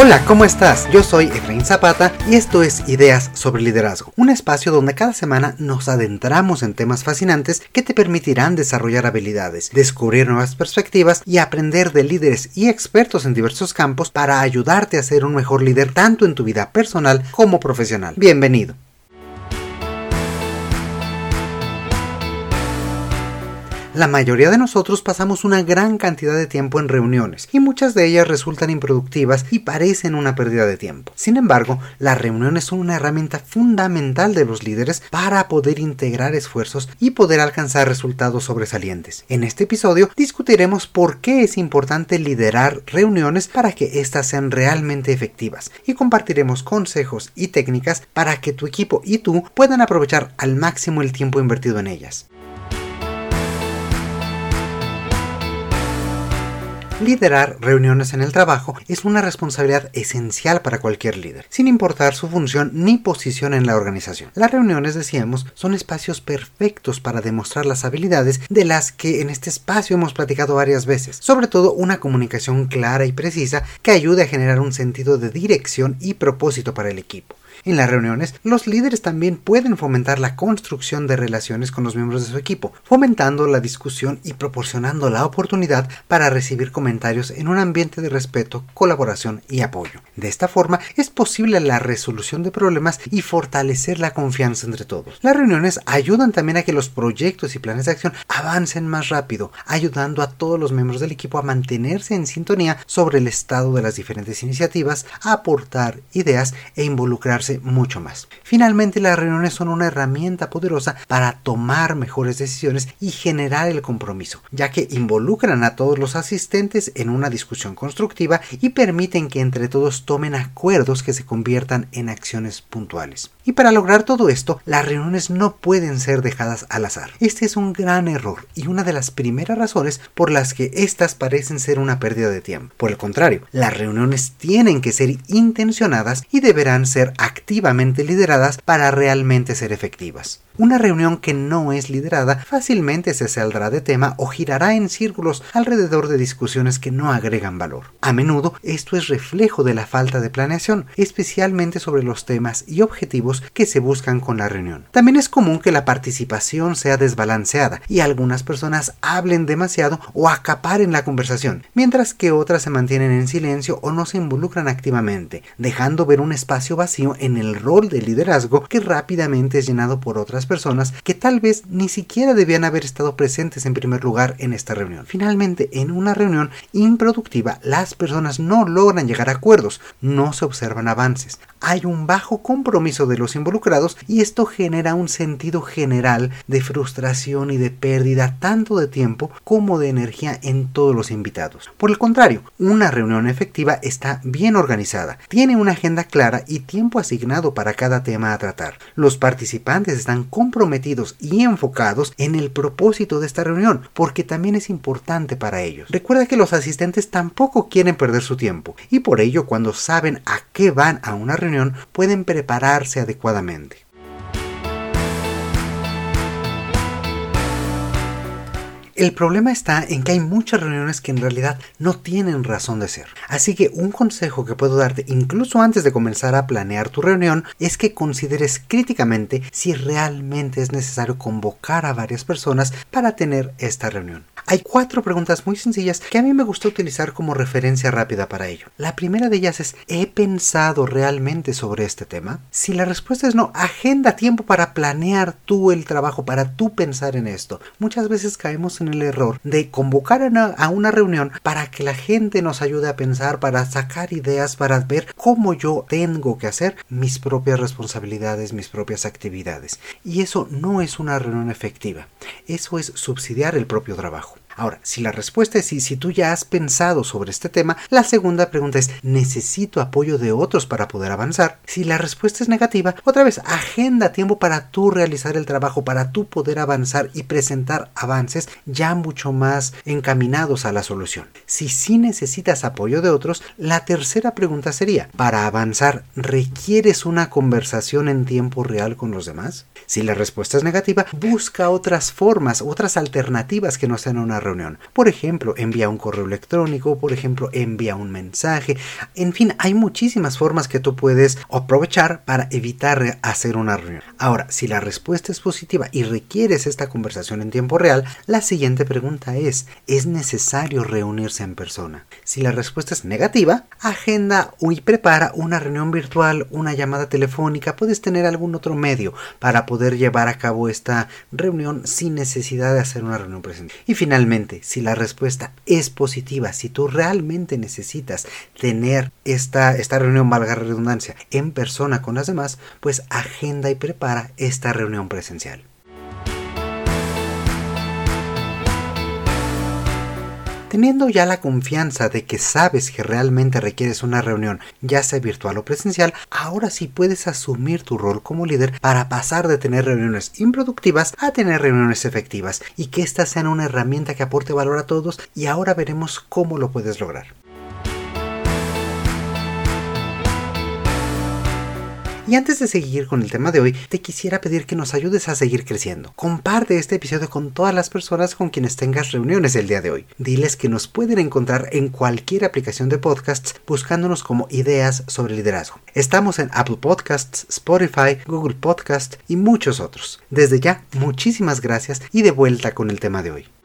Hola, ¿cómo estás? Yo soy Efraín Zapata y esto es Ideas sobre Liderazgo, un espacio donde cada semana nos adentramos en temas fascinantes que te permitirán desarrollar habilidades, descubrir nuevas perspectivas y aprender de líderes y expertos en diversos campos para ayudarte a ser un mejor líder tanto en tu vida personal como profesional. Bienvenido. La mayoría de nosotros pasamos una gran cantidad de tiempo en reuniones y muchas de ellas resultan improductivas y parecen una pérdida de tiempo. Sin embargo, las reuniones son una herramienta fundamental de los líderes para poder integrar esfuerzos y poder alcanzar resultados sobresalientes. En este episodio discutiremos por qué es importante liderar reuniones para que éstas sean realmente efectivas y compartiremos consejos y técnicas para que tu equipo y tú puedan aprovechar al máximo el tiempo invertido en ellas. Liderar reuniones en el trabajo es una responsabilidad esencial para cualquier líder, sin importar su función ni posición en la organización. Las reuniones, decíamos, son espacios perfectos para demostrar las habilidades de las que en este espacio hemos platicado varias veces, sobre todo una comunicación clara y precisa que ayude a generar un sentido de dirección y propósito para el equipo. En las reuniones, los líderes también pueden fomentar la construcción de relaciones con los miembros de su equipo, fomentando la discusión y proporcionando la oportunidad para recibir comentarios en un ambiente de respeto, colaboración y apoyo. De esta forma es posible la resolución de problemas y fortalecer la confianza entre todos. Las reuniones ayudan también a que los proyectos y planes de acción avancen más rápido, ayudando a todos los miembros del equipo a mantenerse en sintonía sobre el estado de las diferentes iniciativas, aportar ideas e involucrarse mucho más. Finalmente, las reuniones son una herramienta poderosa para tomar mejores decisiones y generar el compromiso, ya que involucran a todos los asistentes en una discusión constructiva y permiten que entre todos tomen acuerdos que se conviertan en acciones puntuales. Y para lograr todo esto, las reuniones no pueden ser dejadas al azar. Este es un gran error y una de las primeras razones por las que estas parecen ser una pérdida de tiempo. Por el contrario, las reuniones tienen que ser intencionadas y deberán ser activamente lideradas para realmente ser efectivas. Una reunión que no es liderada fácilmente se saldrá de tema o girará en círculos alrededor de discusiones que no agregan valor. A menudo esto es reflejo de la falta de planeación, especialmente sobre los temas y objetivos que se buscan con la reunión. También es común que la participación sea desbalanceada y algunas personas hablen demasiado o acaparen la conversación, mientras que otras se mantienen en silencio o no se involucran activamente, dejando ver un espacio vacío en el rol de liderazgo que rápidamente es llenado por otras personas que tal vez ni siquiera debían haber estado presentes en primer lugar en esta reunión. Finalmente, en una reunión improductiva, las personas no logran llegar a acuerdos, no se observan avances, hay un bajo compromiso de los involucrados y esto genera un sentido general de frustración y de pérdida tanto de tiempo como de energía en todos los invitados. Por el contrario, una reunión efectiva está bien organizada, tiene una agenda clara y tiempo asignado para cada tema a tratar. Los participantes están comprometidos y enfocados en el propósito de esta reunión, porque también es importante para ellos. Recuerda que los asistentes tampoco quieren perder su tiempo y por ello cuando saben a qué van a una reunión pueden prepararse adecuadamente. El problema está en que hay muchas reuniones que en realidad no tienen razón de ser. Así que un consejo que puedo darte incluso antes de comenzar a planear tu reunión es que consideres críticamente si realmente es necesario convocar a varias personas para tener esta reunión. Hay cuatro preguntas muy sencillas que a mí me gusta utilizar como referencia rápida para ello. La primera de ellas es ¿he pensado realmente sobre este tema? Si la respuesta es no, agenda tiempo para planear tú el trabajo, para tú pensar en esto. Muchas veces caemos en el error de convocar a una, reunión para que la gente nos ayude a pensar, para sacar ideas, para ver cómo yo tengo que hacer mis propias responsabilidades, mis propias actividades. Y eso no es una reunión efectiva. Eso es subsidiar el propio trabajo. Ahora, si la respuesta es sí, si tú ya has pensado sobre este tema, la segunda pregunta es ¿necesito apoyo de otros para poder avanzar? Si la respuesta es negativa, otra vez, agenda tiempo para tú realizar el trabajo, para tú poder avanzar y presentar avances ya mucho más encaminados a la solución. Si sí necesitas apoyo de otros, la tercera pregunta sería, para avanzar, ¿requieres una conversación en tiempo real con los demás? Si la respuesta es negativa, busca otras formas, otras alternativas que no sean una reunión. Por ejemplo, envía un correo electrónico, por ejemplo, envía un mensaje. En fin, hay muchísimas formas que tú puedes aprovechar para evitar hacer una reunión. Ahora, si la respuesta es positiva y requieres esta conversación en tiempo real, la siguiente pregunta es, ¿es necesario reunirse en persona? Si la respuesta es negativa, agenda y prepara una reunión virtual, una llamada telefónica, puedes tener algún otro medio para poder llevar a cabo esta reunión sin necesidad de hacer una reunión presencial. Y finalmente, si la respuesta es positiva, si tú realmente necesitas tener esta, esta reunión, valga redundancia, en persona con las demás, pues agenda y prepara esta reunión presencial. Teniendo ya la confianza de que sabes que realmente requieres una reunión, ya sea virtual o presencial, ahora sí puedes asumir tu rol como líder para pasar de tener reuniones improductivas a tener reuniones efectivas y que éstas sean una herramienta que aporte valor a todos y ahora veremos cómo lo puedes lograr. Y antes de seguir con el tema de hoy, te quisiera pedir que nos ayudes a seguir creciendo. Comparte este episodio con todas las personas con quienes tengas reuniones el día de hoy. Diles que nos pueden encontrar en cualquier aplicación de podcasts buscándonos como ideas sobre liderazgo. Estamos en Apple Podcasts, Spotify, Google Podcasts y muchos otros. Desde ya, muchísimas gracias y de vuelta con el tema de hoy.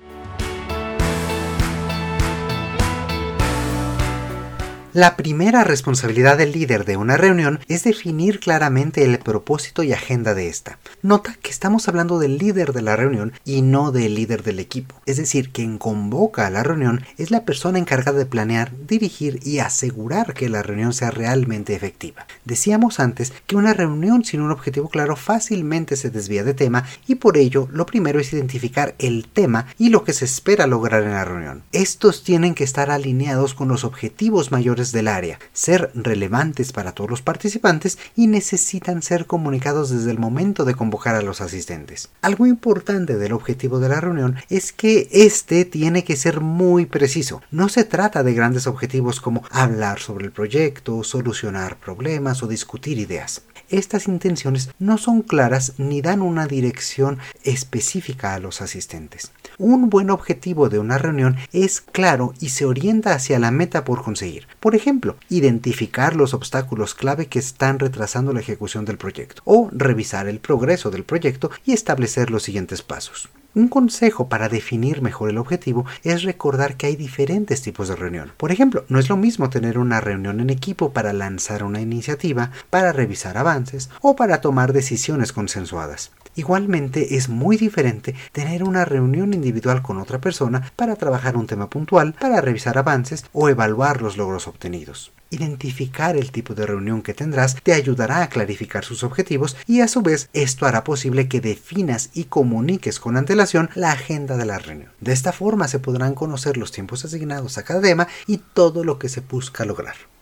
La primera responsabilidad del líder de una reunión es definir claramente el propósito y agenda de esta. Nota que estamos hablando del líder de la reunión y no del líder del equipo. Es decir, quien convoca a la reunión es la persona encargada de planear, dirigir y asegurar que la reunión sea realmente efectiva. Decíamos antes que una reunión sin un objetivo claro fácilmente se desvía de tema y por ello lo primero es identificar el tema y lo que se espera lograr en la reunión. Estos tienen que estar alineados con los objetivos mayores del área, ser relevantes para todos los participantes y necesitan ser comunicados desde el momento de convocar a los asistentes. Algo importante del objetivo de la reunión es que este tiene que ser muy preciso. No se trata de grandes objetivos como hablar sobre el proyecto, solucionar problemas o discutir ideas estas intenciones no son claras ni dan una dirección específica a los asistentes. Un buen objetivo de una reunión es claro y se orienta hacia la meta por conseguir. Por ejemplo, identificar los obstáculos clave que están retrasando la ejecución del proyecto o revisar el progreso del proyecto y establecer los siguientes pasos. Un consejo para definir mejor el objetivo es recordar que hay diferentes tipos de reunión. Por ejemplo, no es lo mismo tener una reunión en equipo para lanzar una iniciativa, para revisar avances o para tomar decisiones consensuadas. Igualmente es muy diferente tener una reunión individual con otra persona para trabajar un tema puntual, para revisar avances o evaluar los logros obtenidos. Identificar el tipo de reunión que tendrás te ayudará a clarificar sus objetivos y a su vez esto hará posible que definas y comuniques con antelación la agenda de la reunión. De esta forma se podrán conocer los tiempos asignados a cada tema y todo lo que se busca lograr.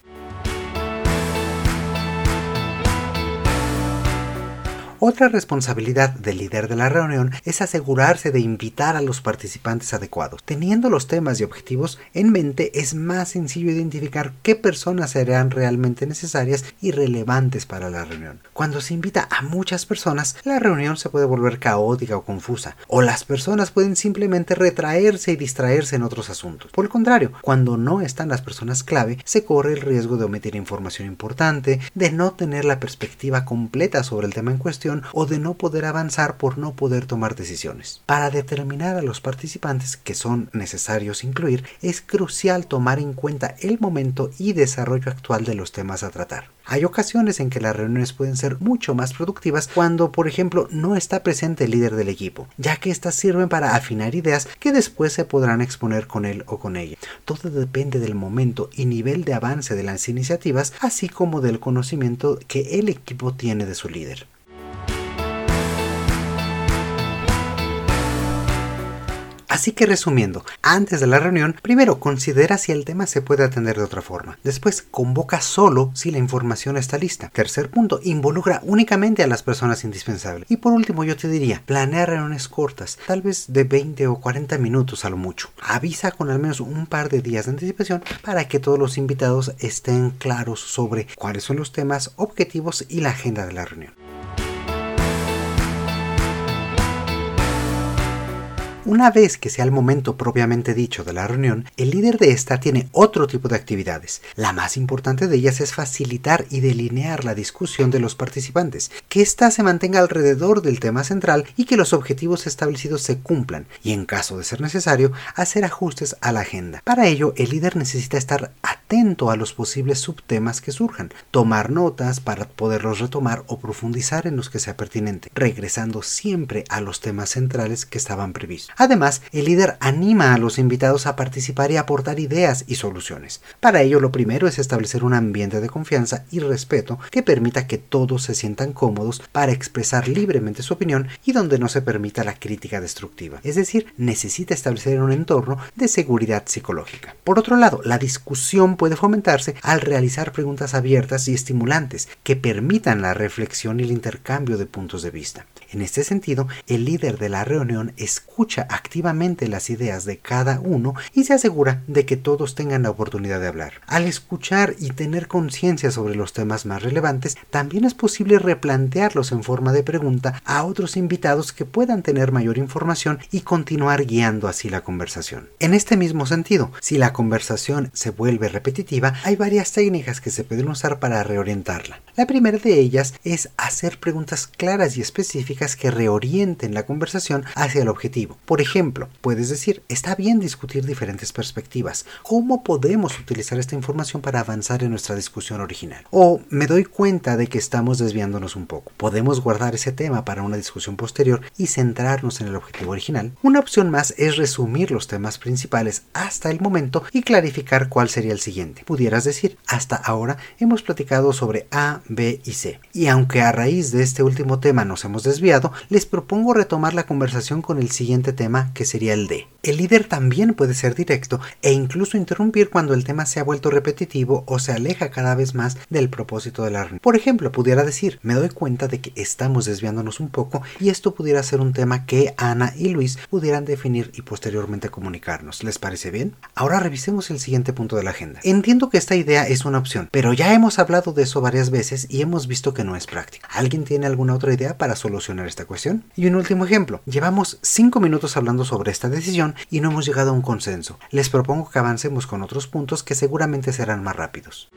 Otra responsabilidad del líder de la reunión es asegurarse de invitar a los participantes adecuados. Teniendo los temas y objetivos en mente es más sencillo identificar qué personas serán realmente necesarias y relevantes para la reunión. Cuando se invita a muchas personas, la reunión se puede volver caótica o confusa, o las personas pueden simplemente retraerse y distraerse en otros asuntos. Por el contrario, cuando no están las personas clave, se corre el riesgo de omitir información importante, de no tener la perspectiva completa sobre el tema en cuestión, o de no poder avanzar por no poder tomar decisiones. Para determinar a los participantes que son necesarios incluir, es crucial tomar en cuenta el momento y desarrollo actual de los temas a tratar. Hay ocasiones en que las reuniones pueden ser mucho más productivas cuando, por ejemplo, no está presente el líder del equipo, ya que éstas sirven para afinar ideas que después se podrán exponer con él o con ella. Todo depende del momento y nivel de avance de las iniciativas, así como del conocimiento que el equipo tiene de su líder. Así que resumiendo, antes de la reunión, primero considera si el tema se puede atender de otra forma. Después, convoca solo si la información está lista. Tercer punto, involucra únicamente a las personas indispensables. Y por último, yo te diría, planea reuniones cortas, tal vez de 20 o 40 minutos a lo mucho. Avisa con al menos un par de días de anticipación para que todos los invitados estén claros sobre cuáles son los temas, objetivos y la agenda de la reunión. Una vez que sea el momento propiamente dicho de la reunión, el líder de esta tiene otro tipo de actividades. La más importante de ellas es facilitar y delinear la discusión de los participantes, que ésta se mantenga alrededor del tema central y que los objetivos establecidos se cumplan, y en caso de ser necesario, hacer ajustes a la agenda. Para ello, el líder necesita estar atento a los posibles subtemas que surjan, tomar notas para poderlos retomar o profundizar en los que sea pertinente, regresando siempre a los temas centrales que estaban previstos. Además, el líder anima a los invitados a participar y aportar ideas y soluciones. Para ello, lo primero es establecer un ambiente de confianza y respeto que permita que todos se sientan cómodos para expresar libremente su opinión y donde no se permita la crítica destructiva. Es decir, necesita establecer un entorno de seguridad psicológica. Por otro lado, la discusión puede fomentarse al realizar preguntas abiertas y estimulantes que permitan la reflexión y el intercambio de puntos de vista. En este sentido, el líder de la reunión escucha activamente las ideas de cada uno y se asegura de que todos tengan la oportunidad de hablar. Al escuchar y tener conciencia sobre los temas más relevantes, también es posible replantearlos en forma de pregunta a otros invitados que puedan tener mayor información y continuar guiando así la conversación. En este mismo sentido, si la conversación se vuelve repetitiva, hay varias técnicas que se pueden usar para reorientarla. La primera de ellas es hacer preguntas claras y específicas que reorienten la conversación hacia el objetivo. Por ejemplo, puedes decir, está bien discutir diferentes perspectivas. ¿Cómo podemos utilizar esta información para avanzar en nuestra discusión original? O me doy cuenta de que estamos desviándonos un poco. ¿Podemos guardar ese tema para una discusión posterior y centrarnos en el objetivo original? Una opción más es resumir los temas principales hasta el momento y clarificar cuál sería el siguiente. Pudieras decir, hasta ahora hemos platicado sobre A, B y C. Y aunque a raíz de este último tema nos hemos desviado, les propongo retomar la conversación con el siguiente tema que sería el D. El líder también puede ser directo e incluso interrumpir cuando el tema se ha vuelto repetitivo o se aleja cada vez más del propósito de la reunión. Por ejemplo, pudiera decir, me doy cuenta de que estamos desviándonos un poco y esto pudiera ser un tema que Ana y Luis pudieran definir y posteriormente comunicarnos. ¿Les parece bien? Ahora revisemos el siguiente punto de la agenda. Entiendo que esta idea es una opción, pero ya hemos hablado de eso varias veces y hemos visto que no es práctica. ¿Alguien tiene alguna otra idea para solucionar esta cuestión? Y un último ejemplo. Llevamos 5 minutos hablando sobre esta decisión y no hemos llegado a un consenso. Les propongo que avancemos con otros puntos que seguramente serán más rápidos.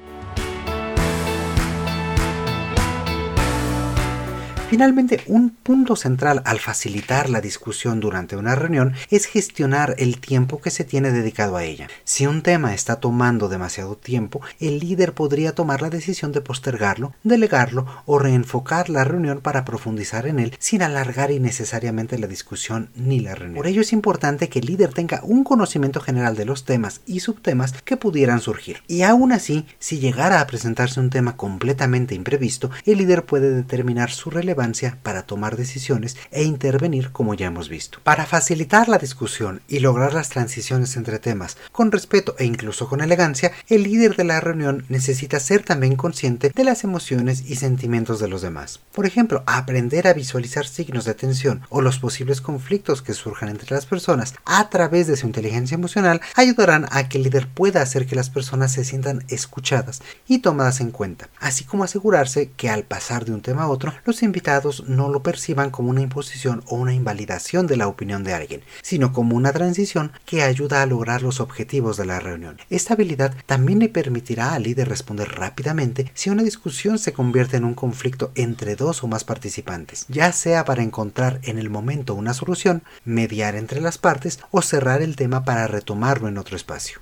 Finalmente, un punto central al facilitar la discusión durante una reunión es gestionar el tiempo que se tiene dedicado a ella. Si un tema está tomando demasiado tiempo, el líder podría tomar la decisión de postergarlo, delegarlo o reenfocar la reunión para profundizar en él sin alargar innecesariamente la discusión ni la reunión. Por ello es importante que el líder tenga un conocimiento general de los temas y subtemas que pudieran surgir. Y aún así, si llegara a presentarse un tema completamente imprevisto, el líder puede determinar su relevancia para tomar decisiones e intervenir como ya hemos visto. Para facilitar la discusión y lograr las transiciones entre temas con respeto e incluso con elegancia, el líder de la reunión necesita ser también consciente de las emociones y sentimientos de los demás. Por ejemplo, aprender a visualizar signos de tensión o los posibles conflictos que surjan entre las personas a través de su inteligencia emocional ayudarán a que el líder pueda hacer que las personas se sientan escuchadas y tomadas en cuenta, así como asegurarse que al pasar de un tema a otro los invitados no lo perciban como una imposición o una invalidación de la opinión de alguien, sino como una transición que ayuda a lograr los objetivos de la reunión. Esta habilidad también le permitirá al líder responder rápidamente si una discusión se convierte en un conflicto entre dos o más participantes, ya sea para encontrar en el momento una solución, mediar entre las partes o cerrar el tema para retomarlo en otro espacio.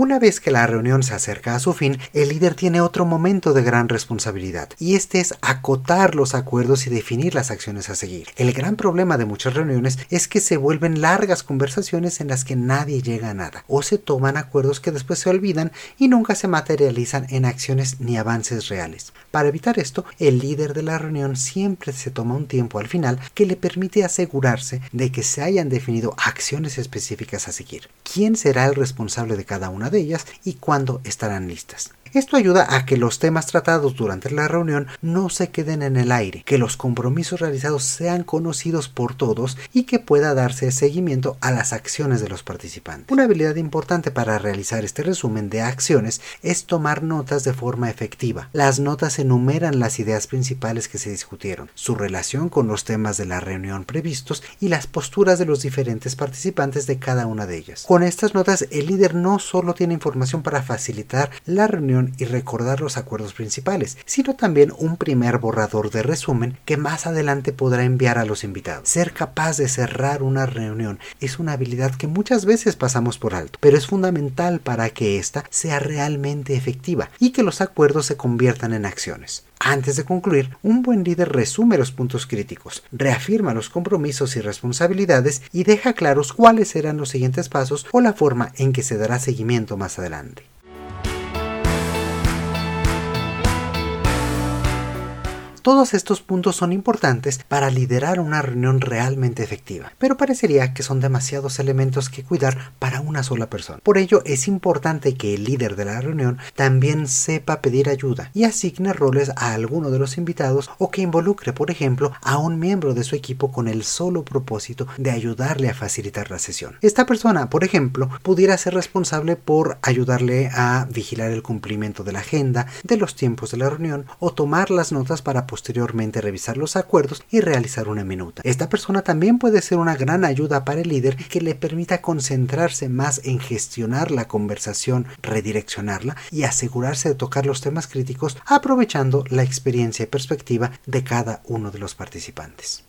Una vez que la reunión se acerca a su fin, el líder tiene otro momento de gran responsabilidad, y este es acotar los acuerdos y definir las acciones a seguir. El gran problema de muchas reuniones es que se vuelven largas conversaciones en las que nadie llega a nada, o se toman acuerdos que después se olvidan y nunca se materializan en acciones ni avances reales. Para evitar esto, el líder de la reunión siempre se toma un tiempo al final que le permite asegurarse de que se hayan definido acciones específicas a seguir. ¿Quién será el responsable de cada una de ellas y cuándo estarán listas. Esto ayuda a que los temas tratados durante la reunión no se queden en el aire, que los compromisos realizados sean conocidos por todos y que pueda darse seguimiento a las acciones de los participantes. Una habilidad importante para realizar este resumen de acciones es tomar notas de forma efectiva. Las notas enumeran las ideas principales que se discutieron, su relación con los temas de la reunión previstos y las posturas de los diferentes participantes de cada una de ellas. Con estas notas, el líder no solo tiene información para facilitar la reunión y recordar los acuerdos principales, sino también un primer borrador de resumen que más adelante podrá enviar a los invitados. Ser capaz de cerrar una reunión es una habilidad que muchas veces pasamos por alto, pero es fundamental para que ésta sea realmente efectiva y que los acuerdos se conviertan en acciones. Antes de concluir, un buen líder resume los puntos críticos, reafirma los compromisos y responsabilidades y deja claros cuáles serán los siguientes pasos o la forma en que se dará seguimiento más adelante. Todos estos puntos son importantes para liderar una reunión realmente efectiva, pero parecería que son demasiados elementos que cuidar para una sola persona. Por ello es importante que el líder de la reunión también sepa pedir ayuda y asigne roles a alguno de los invitados o que involucre, por ejemplo, a un miembro de su equipo con el solo propósito de ayudarle a facilitar la sesión. Esta persona, por ejemplo, pudiera ser responsable por ayudarle a vigilar el cumplimiento de la agenda, de los tiempos de la reunión o tomar las notas para posteriormente revisar los acuerdos y realizar una minuta. Esta persona también puede ser una gran ayuda para el líder que le permita concentrarse más en gestionar la conversación, redireccionarla y asegurarse de tocar los temas críticos aprovechando la experiencia y perspectiva de cada uno de los participantes.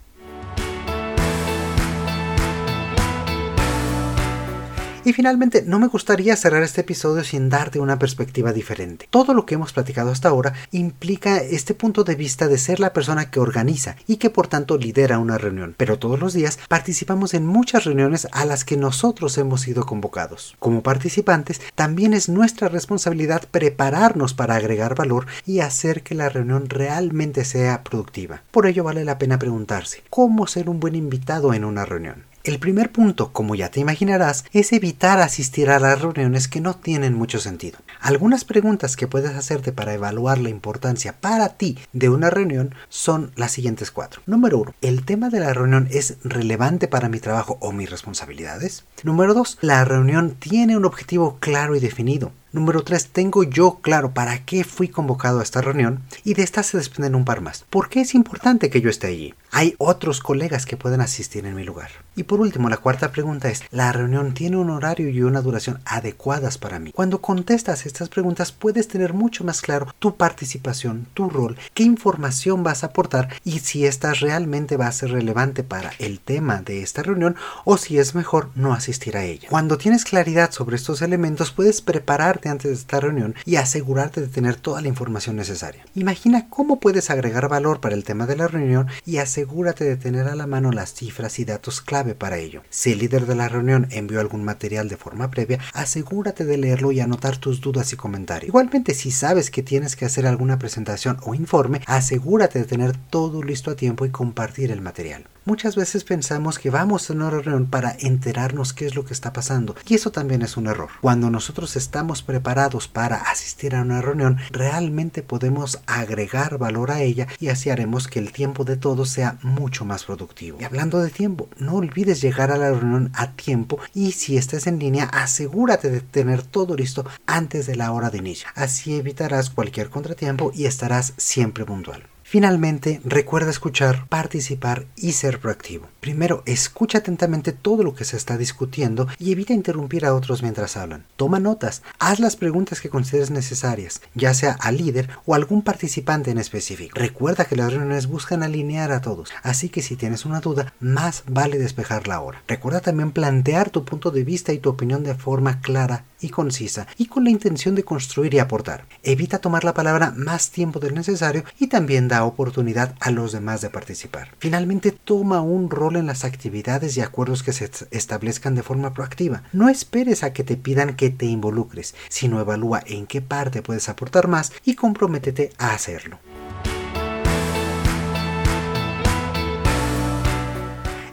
Y finalmente, no me gustaría cerrar este episodio sin darte una perspectiva diferente. Todo lo que hemos platicado hasta ahora implica este punto de vista de ser la persona que organiza y que por tanto lidera una reunión. Pero todos los días participamos en muchas reuniones a las que nosotros hemos sido convocados. Como participantes, también es nuestra responsabilidad prepararnos para agregar valor y hacer que la reunión realmente sea productiva. Por ello vale la pena preguntarse, ¿cómo ser un buen invitado en una reunión? El primer punto, como ya te imaginarás, es evitar asistir a las reuniones que no tienen mucho sentido. Algunas preguntas que puedes hacerte para evaluar la importancia para ti de una reunión son las siguientes cuatro. Número uno, ¿el tema de la reunión es relevante para mi trabajo o mis responsabilidades? Número dos, ¿la reunión tiene un objetivo claro y definido? Número 3. Tengo yo claro para qué fui convocado a esta reunión y de esta se desprenden un par más. ¿Por qué es importante que yo esté allí? Hay otros colegas que pueden asistir en mi lugar. Y por último, la cuarta pregunta es, ¿la reunión tiene un horario y una duración adecuadas para mí? Cuando contestas estas preguntas puedes tener mucho más claro tu participación, tu rol, qué información vas a aportar y si esta realmente va a ser relevante para el tema de esta reunión o si es mejor no asistir a ella. Cuando tienes claridad sobre estos elementos puedes preparar antes de esta reunión y asegurarte de tener toda la información necesaria. Imagina cómo puedes agregar valor para el tema de la reunión y asegúrate de tener a la mano las cifras y datos clave para ello. Si el líder de la reunión envió algún material de forma previa, asegúrate de leerlo y anotar tus dudas y comentarios. Igualmente, si sabes que tienes que hacer alguna presentación o informe, asegúrate de tener todo listo a tiempo y compartir el material. Muchas veces pensamos que vamos a una reunión para enterarnos qué es lo que está pasando y eso también es un error. Cuando nosotros estamos preparados para asistir a una reunión, realmente podemos agregar valor a ella y así haremos que el tiempo de todos sea mucho más productivo. Y hablando de tiempo, no olvides llegar a la reunión a tiempo y si estás en línea, asegúrate de tener todo listo antes de la hora de inicio. Así evitarás cualquier contratiempo y estarás siempre puntual. Finalmente, recuerda escuchar, participar y ser proactivo. Primero, escucha atentamente todo lo que se está discutiendo y evita interrumpir a otros mientras hablan. Toma notas, haz las preguntas que consideres necesarias, ya sea al líder o algún participante en específico. Recuerda que las reuniones buscan alinear a todos, así que si tienes una duda, más vale despejarla ahora. Recuerda también plantear tu punto de vista y tu opinión de forma clara y concisa y con la intención de construir y aportar. Evita tomar la palabra más tiempo del necesario y también da oportunidad a los demás de participar. Finalmente, toma un rol en las actividades y acuerdos que se establezcan de forma proactiva. No esperes a que te pidan que te involucres, sino evalúa en qué parte puedes aportar más y comprométete a hacerlo.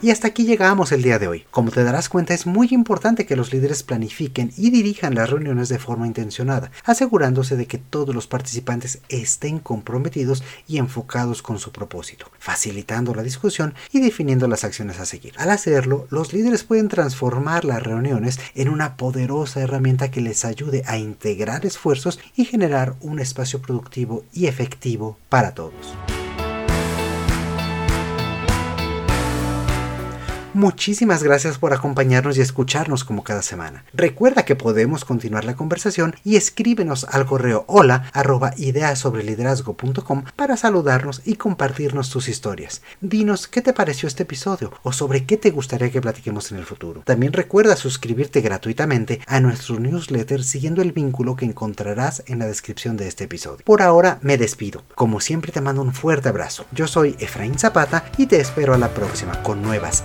Y hasta aquí llegamos el día de hoy. Como te darás cuenta, es muy importante que los líderes planifiquen y dirijan las reuniones de forma intencionada, asegurándose de que todos los participantes estén comprometidos y enfocados con su propósito, facilitando la discusión y definiendo las acciones a seguir. Al hacerlo, los líderes pueden transformar las reuniones en una poderosa herramienta que les ayude a integrar esfuerzos y generar un espacio productivo y efectivo para todos. Muchísimas gracias por acompañarnos y escucharnos como cada semana. Recuerda que podemos continuar la conversación y escríbenos al correo hola para saludarnos y compartirnos tus historias. Dinos qué te pareció este episodio o sobre qué te gustaría que platiquemos en el futuro. También recuerda suscribirte gratuitamente a nuestro newsletter siguiendo el vínculo que encontrarás en la descripción de este episodio. Por ahora me despido. Como siempre te mando un fuerte abrazo. Yo soy Efraín Zapata y te espero a la próxima con nuevas